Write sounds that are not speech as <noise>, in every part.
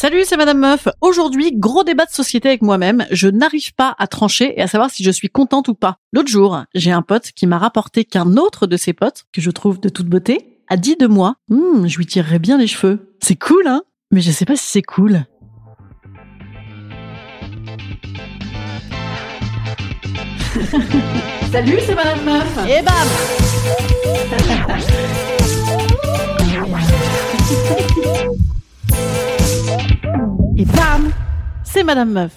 Salut, c'est Madame Meuf. Aujourd'hui, gros débat de société avec moi-même. Je n'arrive pas à trancher et à savoir si je suis contente ou pas. L'autre jour, j'ai un pote qui m'a rapporté qu'un autre de ses potes, que je trouve de toute beauté, a dit de moi, Hum, je lui tirerais bien les cheveux. C'est cool, hein? Mais je sais pas si c'est cool. <laughs> Salut, c'est Madame Meuf. Et bam Madame Meuf.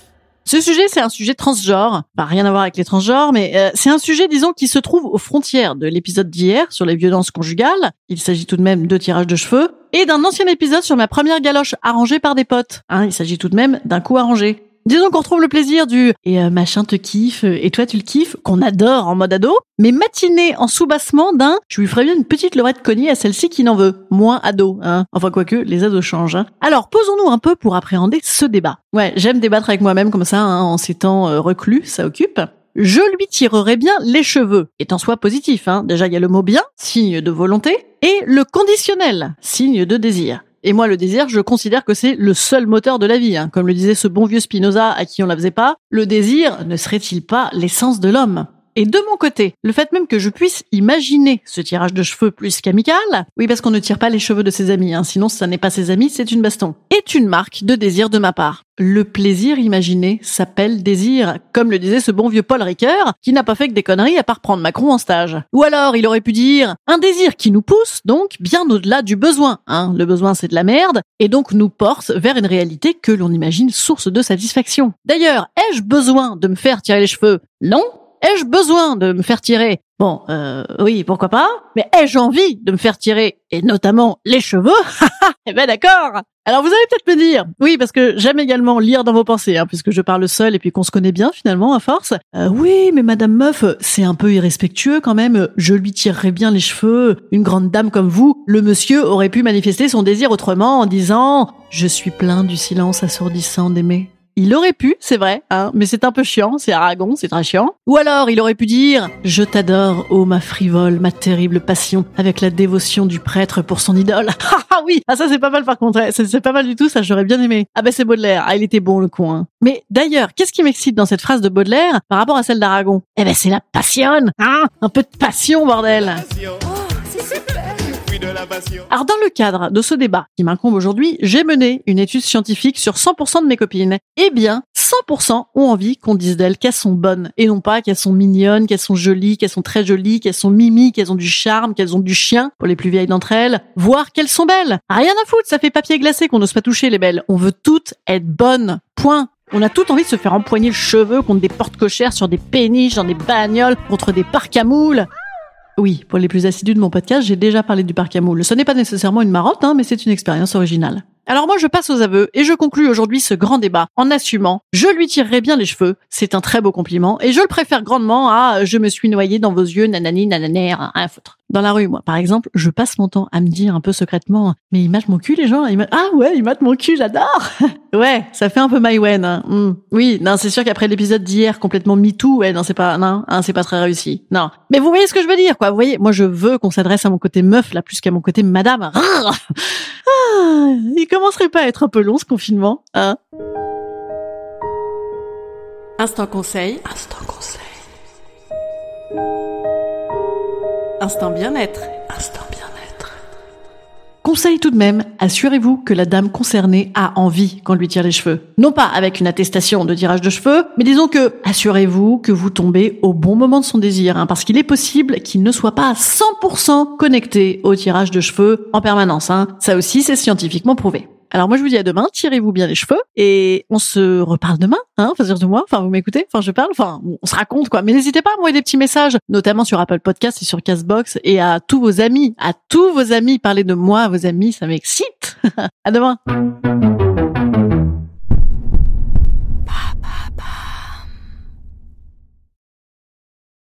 Ce sujet, c'est un sujet transgenre. Pas rien à voir avec les transgenres, mais euh, c'est un sujet, disons, qui se trouve aux frontières de l'épisode d'hier sur les violences conjugales. Il s'agit tout de même de tirage de cheveux. Et d'un ancien épisode sur ma première galoche arrangée par des potes. Hein, il s'agit tout de même d'un coup arrangé. Disons qu'on retrouve le plaisir du et euh, machin te kiffe et toi tu le kiffes qu'on adore en mode ado, mais matiné en sous-bassement d'un je lui ferais bien une petite lorette cognée à celle-ci qui n'en veut, moins ado, hein. Enfin quoique les ados changent. Hein. Alors posons-nous un peu pour appréhender ce débat. Ouais, j'aime débattre avec moi-même comme ça hein, en ces temps euh, reclus, ça occupe. Je lui tirerais bien les cheveux, est en soi positif. Hein. Déjà il y a le mot bien, signe de volonté, et le conditionnel, signe de désir. Et moi, le désir, je considère que c'est le seul moteur de la vie. hein. Comme le disait ce bon vieux Spinoza à qui on la faisait pas, le désir ne serait-il pas l'essence de l'homme? Et de mon côté, le fait même que je puisse imaginer ce tirage de cheveux plus qu'amical, oui parce qu'on ne tire pas les cheveux de ses amis, hein, sinon ça n'est pas ses amis, c'est une baston, est une marque de désir de ma part. Le plaisir imaginé s'appelle désir, comme le disait ce bon vieux Paul Ricoeur, qui n'a pas fait que des conneries à part prendre Macron en stage. Ou alors il aurait pu dire un désir qui nous pousse donc bien au-delà du besoin. Hein. Le besoin c'est de la merde, et donc nous porte vers une réalité que l'on imagine source de satisfaction. D'ailleurs, ai-je besoin de me faire tirer les cheveux? Non, Ai-je besoin de me faire tirer? Bon, euh, oui, pourquoi pas. Mais ai-je envie de me faire tirer, et notamment les cheveux? <laughs> Eh ben d'accord alors vous allez peut-être me dire, oui, parce que j'aime également lire dans vos pensées, hein, puisque je parle seul et puis qu'on se connaît bien finalement à force. Euh, oui, mais Madame Meuf, c'est un peu irrespectueux quand même. Je lui tirerais bien les cheveux. Une grande dame comme vous, le monsieur aurait pu manifester son désir autrement en disant ⁇ Je suis plein du silence assourdissant d'aimer ⁇ il aurait pu, c'est vrai, hein, mais c'est un peu chiant, c'est Aragon, c'est très chiant. Ou alors, il aurait pu dire « Je t'adore, ô ma frivole, ma terrible passion, avec la dévotion du prêtre pour son idole. <laughs> » Ah oui, ah ça c'est pas mal par contre, c'est c'est pas mal du tout, ça j'aurais bien aimé. Ah ben c'est Baudelaire, ah il était bon le con. Hein. Mais d'ailleurs, qu'est-ce qui m'excite dans cette phrase de Baudelaire par rapport à celle d'Aragon? Eh ben c'est la passion, hein Un peu de passion, bordel alors dans le cadre de ce débat qui m'incombe aujourd'hui, j'ai mené une étude scientifique sur 100% de mes copines. Eh bien, 100% ont envie qu'on dise d'elles qu'elles sont bonnes et non pas qu'elles sont mignonnes, qu'elles sont jolies, qu'elles sont très jolies, qu'elles sont mimi, qu'elles ont du charme, qu'elles ont du chien pour les plus vieilles d'entre elles, voire qu'elles sont belles. Rien à foutre, ça fait papier glacé qu'on n'ose pas toucher les belles. On veut toutes être bonnes. Point. On a tout envie de se faire empoigner le cheveu contre des portes cochères sur des péniches, dans des bagnoles, contre des parcs à moules. Oui, pour les plus assidus de mon podcast, j'ai déjà parlé du parc à moules. Ce n'est pas nécessairement une marotte, hein, mais c'est une expérience originale. Alors moi, je passe aux aveux et je conclus aujourd'hui ce grand débat en assumant je lui tirerai bien les cheveux, c'est un très beau compliment et je le préfère grandement à je me suis noyé dans vos yeux, nanani, nananer, rien à foutre. Dans la rue, moi, par exemple, je passe mon temps à me dire un peu secrètement, mais ils matent mon cul, les gens, ah ouais, ils matent mon cul, j'adore! <laughs> ouais, ça fait un peu Mywen, hein. Hmm. Oui, non, c'est sûr qu'après l'épisode d'hier, complètement MeToo, ouais, non, c'est pas, non, hein, c'est pas très réussi. Non. Mais vous voyez ce que je veux dire, quoi. Vous voyez, moi, je veux qu'on s'adresse à mon côté meuf, là, plus qu'à mon côté madame. <laughs> Ah, il commencerait pas à être un peu long, ce confinement, hein? Instant conseil. Instant conseil. Instant bien-être. Instant bien-être. Conseil tout de même, assurez-vous que la dame concernée a envie qu'on lui tire les cheveux. Non pas avec une attestation de tirage de cheveux, mais disons que assurez-vous que vous tombez au bon moment de son désir, hein, parce qu'il est possible qu'il ne soit pas à 100% connecté au tirage de cheveux en permanence. Hein. Ça aussi, c'est scientifiquement prouvé. Alors moi je vous dis à demain, tirez-vous bien les cheveux et on se reparle demain, hein, enfin de moi, enfin vous m'écoutez, enfin je parle, enfin on se raconte quoi. Mais n'hésitez pas à m'envoyer des petits messages, notamment sur Apple Podcast et sur Castbox et à tous vos amis, à tous vos amis, parlez de moi à vos amis, ça m'excite. <laughs> à demain.